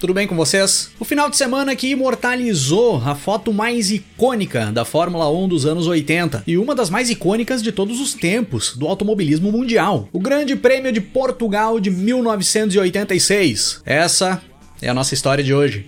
Tudo bem com vocês? O final de semana que imortalizou a foto mais icônica da Fórmula 1 dos anos 80 e uma das mais icônicas de todos os tempos do automobilismo mundial. O Grande Prêmio de Portugal de 1986. Essa é a nossa história de hoje.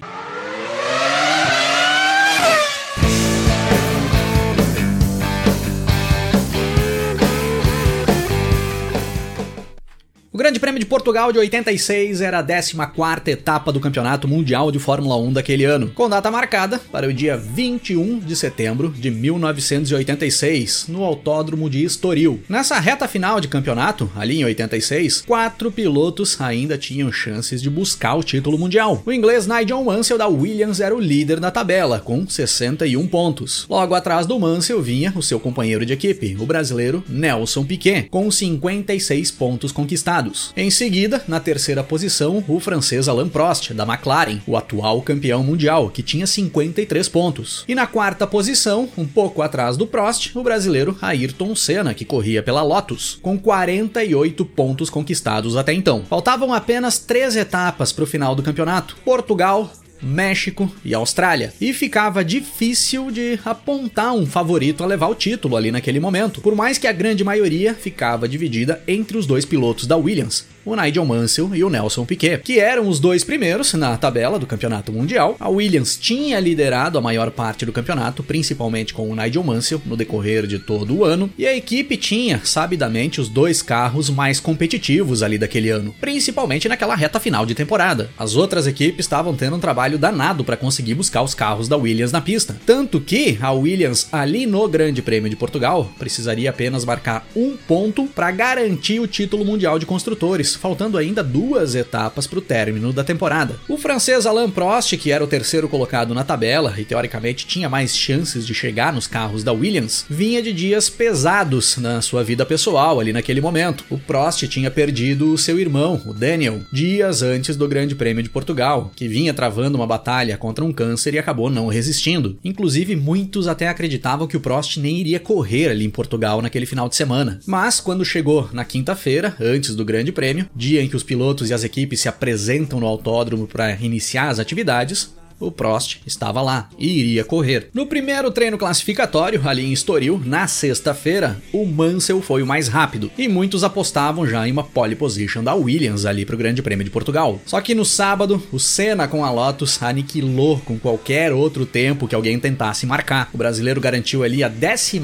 O Grande Prêmio de Portugal de 86 era a 14ª etapa do Campeonato Mundial de Fórmula 1 daquele ano, com data marcada para o dia 21 de setembro de 1986, no Autódromo de Estoril. Nessa reta final de campeonato, ali em 86, quatro pilotos ainda tinham chances de buscar o título mundial. O inglês Nigel Mansell da Williams era o líder da tabela, com 61 pontos. Logo atrás do Mansell vinha o seu companheiro de equipe, o brasileiro Nelson Piquet, com 56 pontos conquistados. Em seguida, na terceira posição, o francês Alain Prost, da McLaren, o atual campeão mundial, que tinha 53 pontos. E na quarta posição, um pouco atrás do Prost, o brasileiro Ayrton Senna, que corria pela Lotus, com 48 pontos conquistados até então. Faltavam apenas três etapas para o final do campeonato: Portugal, México e Austrália. E ficava difícil de apontar um favorito a levar o título ali naquele momento, por mais que a grande maioria ficava dividida entre os dois pilotos da Williams, o Nigel Mansell e o Nelson Piquet, que eram os dois primeiros na tabela do campeonato mundial. A Williams tinha liderado a maior parte do campeonato, principalmente com o Nigel Mansell no decorrer de todo o ano, e a equipe tinha, sabidamente, os dois carros mais competitivos ali daquele ano, principalmente naquela reta final de temporada. As outras equipes estavam tendo um trabalho danado para conseguir buscar os carros da Williams na pista, tanto que a Williams ali no Grande Prêmio de Portugal precisaria apenas marcar um ponto para garantir o título mundial de construtores faltando ainda duas etapas para o término da temporada. O francês Alain Prost, que era o terceiro colocado na tabela e teoricamente tinha mais chances de chegar nos carros da Williams, vinha de dias pesados na sua vida pessoal ali naquele momento. O Prost tinha perdido o seu irmão, o Daniel, dias antes do Grande Prêmio de Portugal, que vinha travando uma batalha contra um câncer e acabou não resistindo. Inclusive, muitos até acreditavam que o Prost nem iria correr ali em Portugal naquele final de semana. Mas quando chegou na quinta-feira, antes do Grande Prêmio, dia em que os pilotos e as equipes se apresentam no autódromo para iniciar as atividades, o Prost estava lá e iria correr. No primeiro treino classificatório, ali em Estoril, na sexta-feira, o Mansell foi o mais rápido e muitos apostavam já em uma pole position da Williams ali para o Grande Prêmio de Portugal. Só que no sábado, o Senna com a Lotus aniquilou com qualquer outro tempo que alguém tentasse marcar. O brasileiro garantiu ali a 14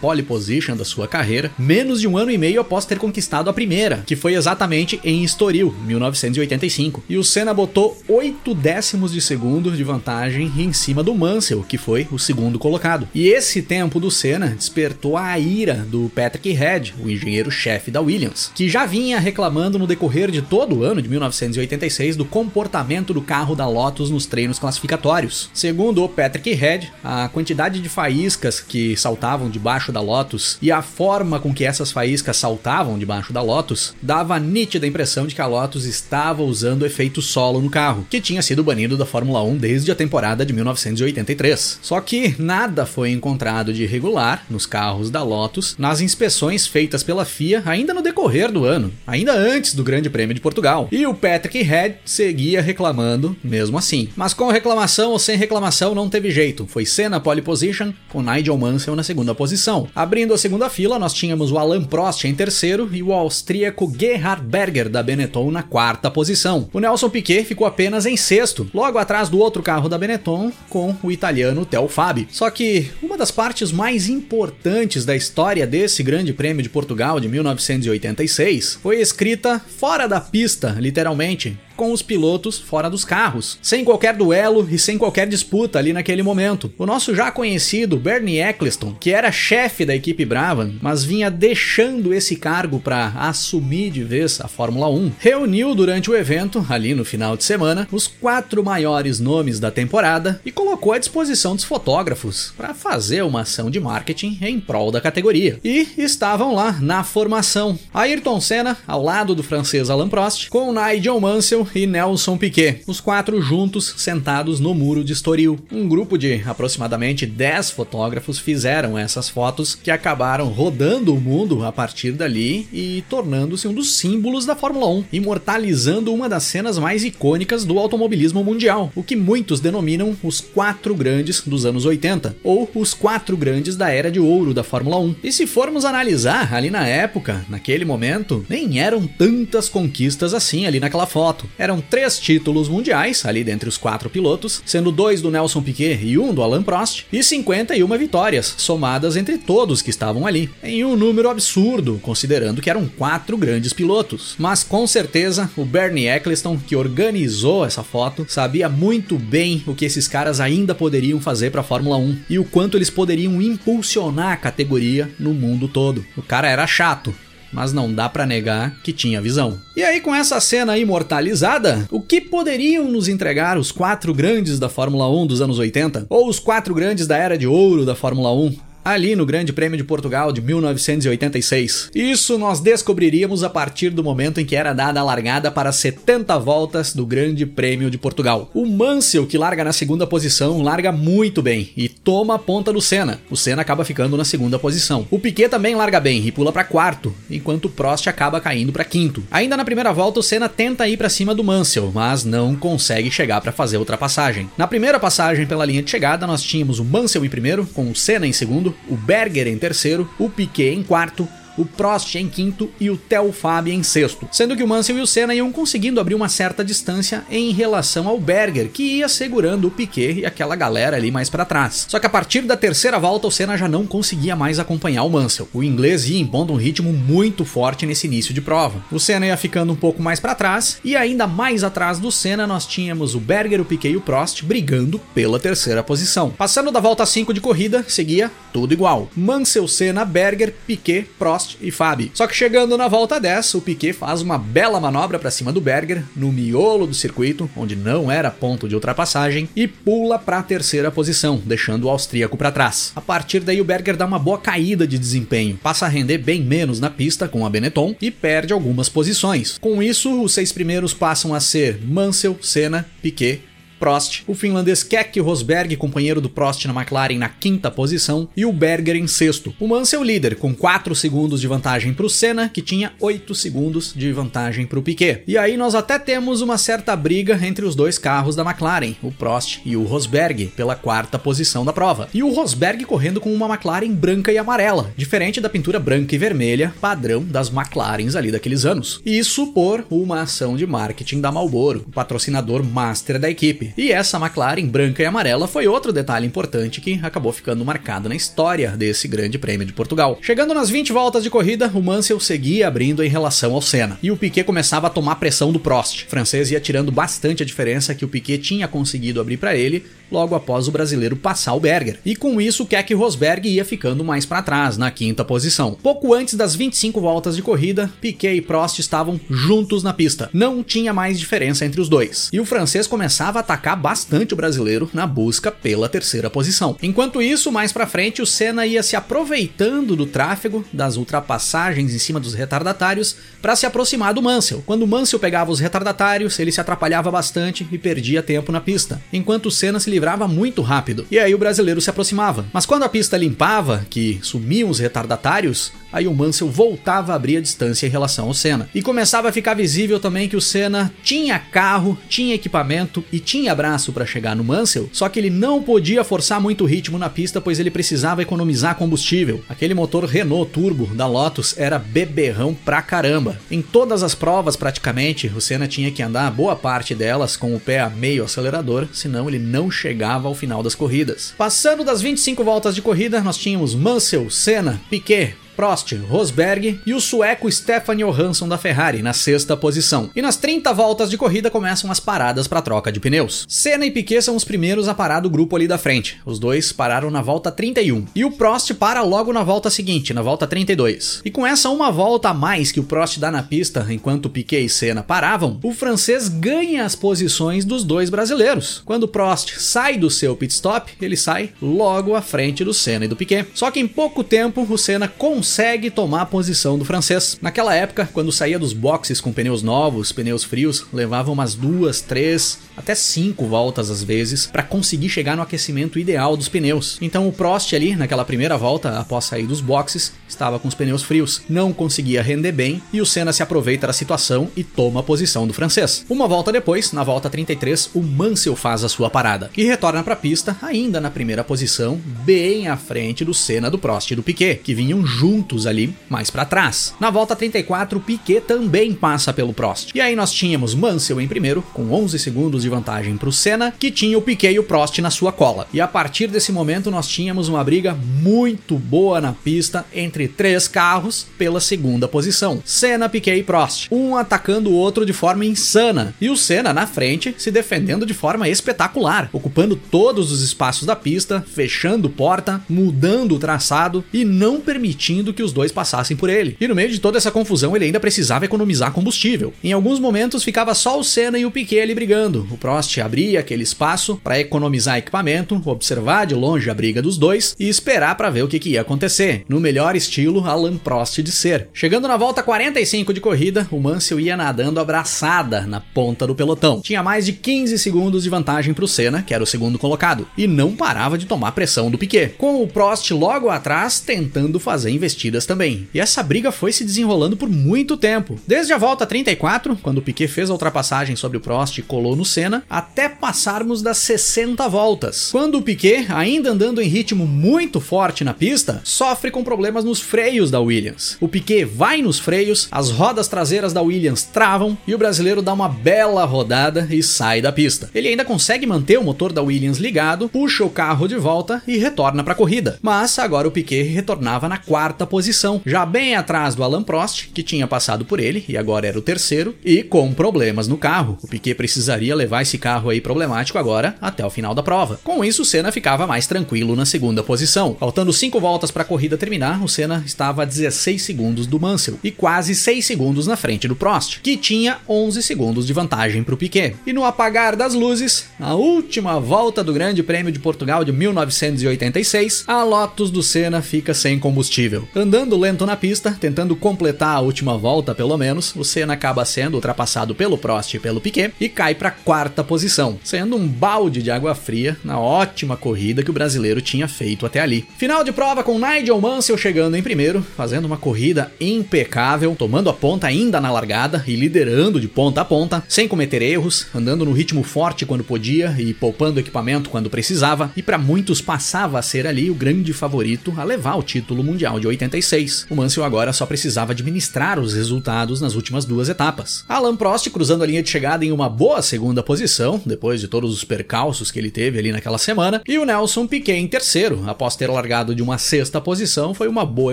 pole position da sua carreira, menos de um ano e meio após ter conquistado a primeira, que foi exatamente em Estoril, 1985. E o Senna botou 8 décimos de segundo segundos de vantagem em cima do Mansell, que foi o segundo colocado. E esse tempo do Senna despertou a ira do Patrick Head, o engenheiro-chefe da Williams, que já vinha reclamando no decorrer de todo o ano de 1986 do comportamento do carro da Lotus nos treinos classificatórios. Segundo o Patrick Head, a quantidade de faíscas que saltavam debaixo da Lotus e a forma com que essas faíscas saltavam debaixo da Lotus dava a nítida impressão de que a Lotus estava usando efeito solo no carro, que tinha sido banido da Fórmula 1 desde a temporada de 1983. Só que nada foi encontrado de irregular nos carros da Lotus nas inspeções feitas pela FIA ainda no decorrer do ano, ainda antes do Grande Prêmio de Portugal. E o Patrick Head seguia reclamando mesmo assim. Mas com reclamação ou sem reclamação não teve jeito. Foi Senna pole position com Nigel Mansell na segunda posição. Abrindo a segunda fila, nós tínhamos o Alain Prost em terceiro e o austríaco Gerhard Berger da Benetton na quarta posição. O Nelson Piquet ficou apenas em sexto, logo atrás do outro carro da Benetton com o italiano Theo Fabi. Só que uma das partes mais importantes da história desse Grande Prêmio de Portugal de 1986 foi escrita fora da pista, literalmente, com os pilotos fora dos carros, sem qualquer duelo e sem qualquer disputa ali naquele momento. O nosso já conhecido Bernie Eccleston, que era chefe da equipe Brava, mas vinha deixando esse cargo para assumir de vez a Fórmula 1, reuniu durante o evento, ali no final de semana, os quatro maiores nomes da temporada e colocou à disposição dos fotógrafos para fazer uma ação de marketing em prol da categoria. E estavam lá na formação Ayrton Senna ao lado do francês Alain Prost, com Nigel Mansell e Nelson Piquet, os quatro juntos sentados no muro de Estoril. Um grupo de aproximadamente 10 fotógrafos fizeram essas fotos que acabaram rodando o mundo a partir dali e tornando-se um dos símbolos da Fórmula 1, imortalizando uma das cenas mais icônicas do automobilismo mundial, o que muitos denominam os quatro grandes dos anos 80, ou os quatro grandes da era de ouro da Fórmula 1. E se formos analisar, ali na época, naquele momento, nem eram tantas conquistas assim ali naquela foto. Eram três títulos mundiais, ali dentre os quatro pilotos, sendo dois do Nelson Piquet e um do Alain Prost, e 51 vitórias, somadas entre todos que estavam ali, em um número absurdo, considerando que eram quatro grandes pilotos. Mas com certeza, o Bernie Eccleston, que organizou essa foto, sabia muito bem o que esses caras ainda poderiam fazer para a Fórmula 1 e o quanto eles poderiam impulsionar a categoria no mundo todo. O cara era chato, mas não dá para negar que tinha visão. E aí, com essa cena imortalizada, o que poderiam nos entregar os quatro grandes da Fórmula 1 dos anos 80? Ou os quatro grandes da era de ouro da Fórmula 1? Ali no Grande Prêmio de Portugal de 1986. Isso nós descobriríamos a partir do momento em que era dada a largada para 70 voltas do Grande Prêmio de Portugal. O Mansell, que larga na segunda posição, larga muito bem e toma a ponta do Senna. O Senna acaba ficando na segunda posição. O Piquet também larga bem e pula para quarto, enquanto o Prost acaba caindo para quinto. Ainda na primeira volta, o Senna tenta ir para cima do Mansell, mas não consegue chegar para fazer a ultrapassagem. Na primeira passagem pela linha de chegada, nós tínhamos o Mansell em primeiro, com o Senna em segundo, o Berger em terceiro, o Piquet em quarto, o Prost em quinto e o Theo Fabi em sexto, sendo que o Mansell e o Senna iam conseguindo abrir uma certa distância em relação ao Berger, que ia segurando o Piquet e aquela galera ali mais para trás. Só que a partir da terceira volta o Senna já não conseguia mais acompanhar o Mansell. O inglês ia impondo um ritmo muito forte nesse início de prova. O Senna ia ficando um pouco mais para trás e ainda mais atrás do Senna nós tínhamos o Berger, o Piquet e o Prost brigando pela terceira posição. Passando da volta 5 de corrida, seguia tudo igual. Mansell, Senna, Berger, Piquet, Prost Prost e Fabi. Só que chegando na volta 10, o Piquet faz uma bela manobra para cima do Berger, no miolo do circuito, onde não era ponto de ultrapassagem, e pula para a terceira posição, deixando o austríaco para trás. A partir daí, o Berger dá uma boa caída de desempenho, passa a render bem menos na pista com a Benetton e perde algumas posições. Com isso, os seis primeiros passam a ser Mansell, Senna, Piquet, Prost, o finlandês Keck Rosberg, companheiro do Prost na McLaren, na quinta posição, e o Berger em sexto. O Mansell líder, com 4 segundos de vantagem para o Senna, que tinha 8 segundos de vantagem para o Piquet. E aí nós até temos uma certa briga entre os dois carros da McLaren, o Prost e o Rosberg, pela quarta posição da prova. E o Rosberg correndo com uma McLaren branca e amarela, diferente da pintura branca e vermelha, padrão das McLarens ali daqueles anos. Isso por uma ação de marketing da Marlboro, o patrocinador master da equipe. E essa McLaren branca e amarela foi outro detalhe importante que acabou ficando marcado na história desse Grande Prêmio de Portugal. Chegando nas 20 voltas de corrida, o Mansell seguia abrindo em relação ao Senna, e o Piquet começava a tomar pressão do Prost. O francês ia tirando bastante a diferença que o Piquet tinha conseguido abrir para ele logo após o brasileiro passar o Berger. E com isso, Keck Rosberg ia ficando mais para trás, na quinta posição. Pouco antes das 25 voltas de corrida, Piquet e Prost estavam juntos na pista. Não tinha mais diferença entre os dois. E o francês começava a atacar bastante o brasileiro na busca pela terceira posição. Enquanto isso, mais para frente, o Senna ia se aproveitando do tráfego, das ultrapassagens em cima dos retardatários, para se aproximar do Mansell. Quando o Mansell pegava os retardatários, ele se atrapalhava bastante e perdia tempo na pista, enquanto o Senna se livrava muito rápido. E aí o brasileiro se aproximava. Mas quando a pista limpava, que sumiam os retardatários, aí o Mansell voltava a abrir a distância em relação ao Senna. E começava a ficar visível também que o Senna tinha carro, tinha equipamento e tinha braço para chegar no Mansell, só que ele não podia forçar muito o ritmo na pista, pois ele precisava economizar combustível. Aquele motor Renault Turbo da Lotus era beberrão pra caramba. Em todas as provas, praticamente, o Senna tinha que andar boa parte delas com o pé a meio acelerador, senão ele não chegava ao final das corridas. Passando das 25 voltas de corrida, nós tínhamos Mansell, Senna, Piquet, Prost, Rosberg e o sueco Stefan Johansson da Ferrari na sexta posição. E nas 30 voltas de corrida começam as paradas para troca de pneus. Senna e Piquet são os primeiros a parar do grupo ali da frente. Os dois pararam na volta 31. E o Prost para logo na volta seguinte, na volta 32. E com essa uma volta a mais que o Prost dá na pista enquanto Piquet e Senna paravam, o francês ganha as posições dos dois brasileiros. Quando o Prost sai do seu pit stop, ele sai logo à frente do Senna e do Piquet. Só que em pouco tempo o Senna consegue tomar a posição do francês. Naquela época, quando saía dos boxes com pneus novos, pneus frios, levava umas duas, três, até cinco voltas às vezes para conseguir chegar no aquecimento ideal dos pneus. Então o Prost ali, naquela primeira volta, após sair dos boxes, estava com os pneus frios, não conseguia render bem e o Senna se aproveita da situação e toma a posição do francês. Uma volta depois, na volta 33, o Mansell faz a sua parada e retorna para a pista ainda na primeira posição, bem à frente do Senna, do Prost e do Piquet, que vinham juntos ali mais para trás. Na volta 34, o Piquet também passa pelo Prost. E aí nós tínhamos Mansell em primeiro, com 11 segundos de vantagem para o Senna, que tinha o Piquet e o Prost na sua cola. E a partir desse momento nós tínhamos uma briga muito boa na pista entre três carros pela segunda posição. Senna, Piquet e Prost, um atacando o outro de forma insana, e o Senna na frente se defendendo de forma espetacular, ocupando todos os espaços da pista, fechando porta, mudando o traçado e não permitindo que os dois passassem por ele. E no meio de toda essa confusão, ele ainda precisava economizar combustível. Em alguns momentos ficava só o Senna e o Piquet ali brigando. O Prost abria aquele espaço para economizar equipamento, observar de longe a briga dos dois e esperar para ver o que, que ia acontecer. No melhor estilo Alan Prost de ser. Chegando na volta 45 de corrida, o Mansell ia nadando abraçada na ponta do pelotão. Tinha mais de 15 segundos de vantagem para o Senna, que era o segundo colocado, e não parava de tomar pressão do Piquet, com o Prost logo atrás tentando fazer investidas também. E essa briga foi se desenrolando por muito tempo. Desde a volta 34, quando o Piquet fez a ultrapassagem sobre o Prost e colou no Senna, até passarmos das 60 voltas. Quando o Piquet, ainda andando em ritmo muito forte na pista, sofre com problemas nos freios da Williams. O Piquet vai nos freios, as rodas traseiras da Williams travam e o brasileiro dá uma bela rodada e sai da pista. Ele ainda consegue manter o motor da Williams ligado, puxa o carro de volta e retorna para a corrida. Mas agora o Piquet retornava na quarta posição, já bem atrás do Alan Prost, que tinha passado por ele e agora era o terceiro, e com problemas no carro. O Piquet precisaria levar esse carro aí problemático agora até o final da prova. Com isso, o Senna ficava mais tranquilo na segunda posição. Faltando 5 voltas para a corrida terminar, o Senna estava a 16 segundos do Mansell e quase 6 segundos na frente do Prost, que tinha 11 segundos de vantagem para o Piquet. E no apagar das luzes, a última volta do Grande Prêmio de Portugal de 1986, a Lotus do Senna fica sem combustível. Andando lento na pista, tentando completar a última volta pelo menos, o Senna acaba sendo ultrapassado pelo Prost e pelo Piquet e cai para quarta posição, sendo um balde de água fria na ótima corrida que o brasileiro tinha feito até ali. Final de prova com Nigel Mansell chegando em primeiro, fazendo uma corrida impecável, tomando a ponta ainda na largada e liderando de ponta a ponta, sem cometer erros, andando no ritmo forte quando podia e poupando equipamento quando precisava, e para muitos passava a ser ali o grande favorito a levar o título mundial de 86. O Mansell agora só precisava administrar os resultados nas últimas duas etapas. Alan Prost cruzando a linha de chegada em uma boa segunda posição, depois de todos os percalços que ele teve ali naquela semana, e o Nelson Piquet em terceiro, após ter largado de uma sexta posição, foi uma boa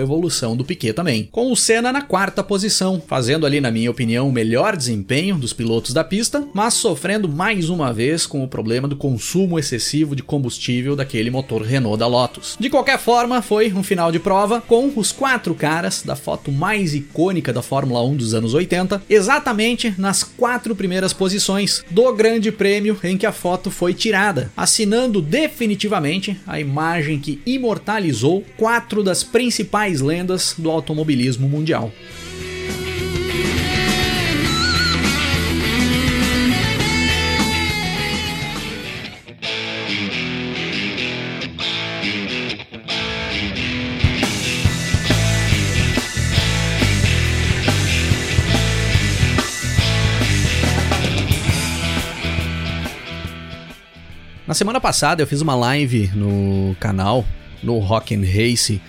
evolução do Piquet também. Com o Senna na quarta posição, fazendo ali, na minha opinião, o melhor desempenho dos pilotos da pista, mas sofrendo mais uma vez com o problema do consumo excessivo de combustível daquele motor Renault da Lotus. De qualquer forma, foi um final de prova com os quatro caras da foto mais icônica da Fórmula 1 dos anos 80, exatamente nas quatro primeiras posições do Grande Prêmio em que a foto foi tirada, assinando definitivamente a imagem que imortalizou quatro das principais lendas do automobilismo mundial. Semana passada eu fiz uma live no canal, no Rock and Race,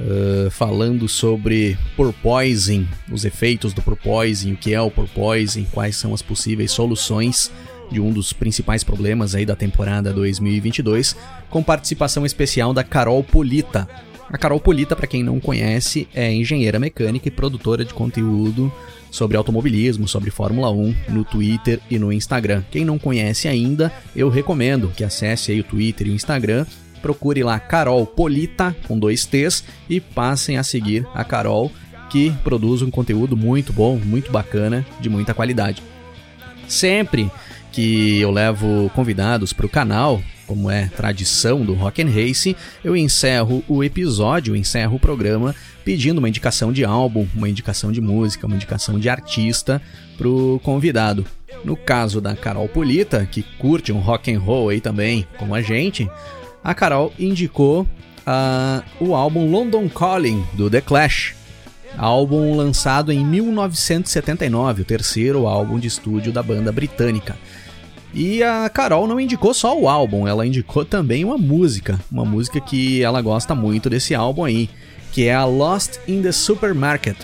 uh, falando sobre porpoising, os efeitos do porpoising, o que é o porpoising, quais são as possíveis soluções de um dos principais problemas aí da temporada 2022, com participação especial da Carol Polita, A Carol Polita, para quem não conhece, é engenheira mecânica e produtora de conteúdo sobre automobilismo, sobre Fórmula 1 no Twitter e no Instagram. Quem não conhece ainda, eu recomendo que acesse aí o Twitter e o Instagram, procure lá Carol Polita com dois T's e passem a seguir a Carol que produz um conteúdo muito bom, muito bacana, de muita qualidade. Sempre que eu levo convidados para o canal, como é tradição do Rock and Race, eu encerro o episódio, encerro o programa pedindo uma indicação de álbum, uma indicação de música, uma indicação de artista pro convidado. No caso da Carol Polita, que curte um rock and roll aí também, como a gente, a Carol indicou uh, o álbum London Calling do The Clash, álbum lançado em 1979, o terceiro álbum de estúdio da banda britânica. E a Carol não indicou só o álbum, ela indicou também uma música, uma música que ela gosta muito desse álbum aí, que é a Lost in the Supermarket.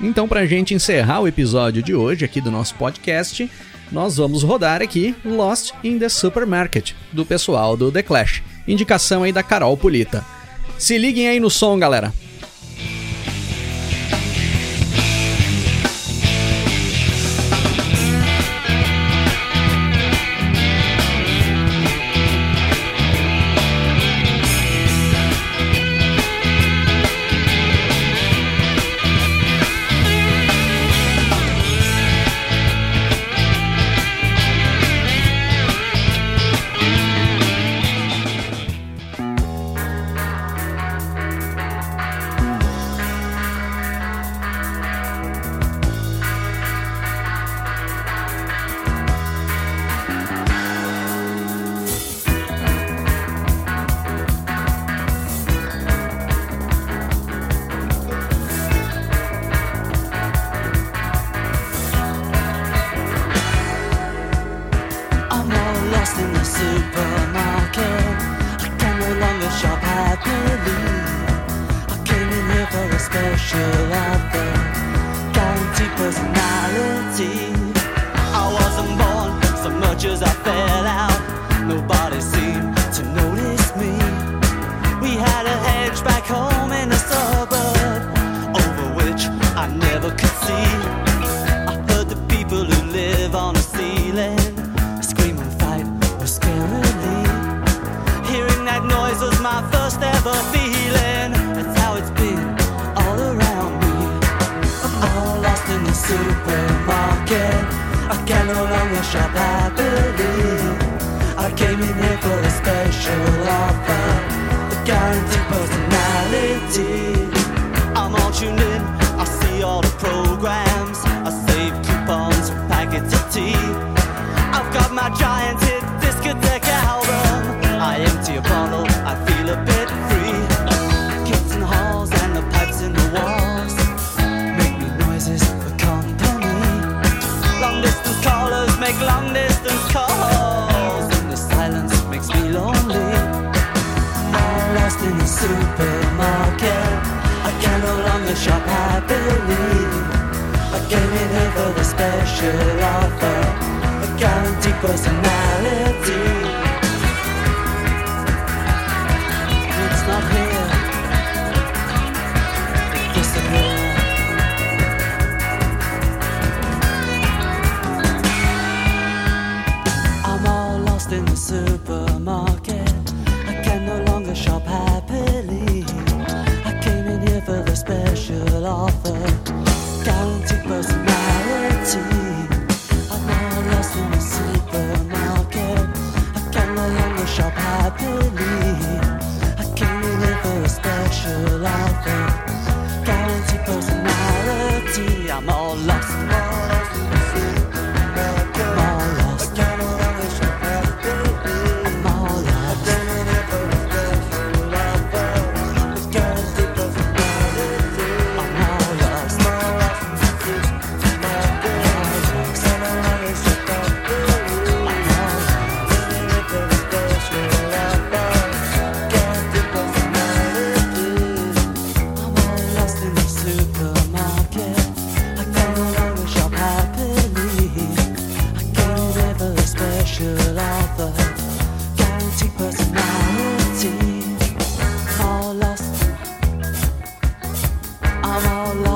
Então, pra gente encerrar o episódio de hoje aqui do nosso podcast, nós vamos rodar aqui Lost in the Supermarket, do pessoal do The Clash. Indicação aí da Carol Polita. Se liguem aí no som, galera. should offer a guaranteed personality.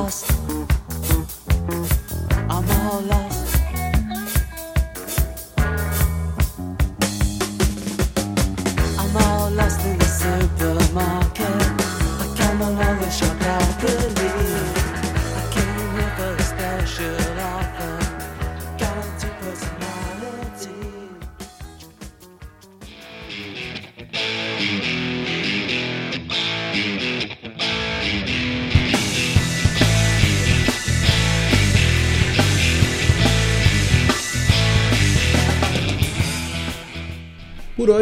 lost.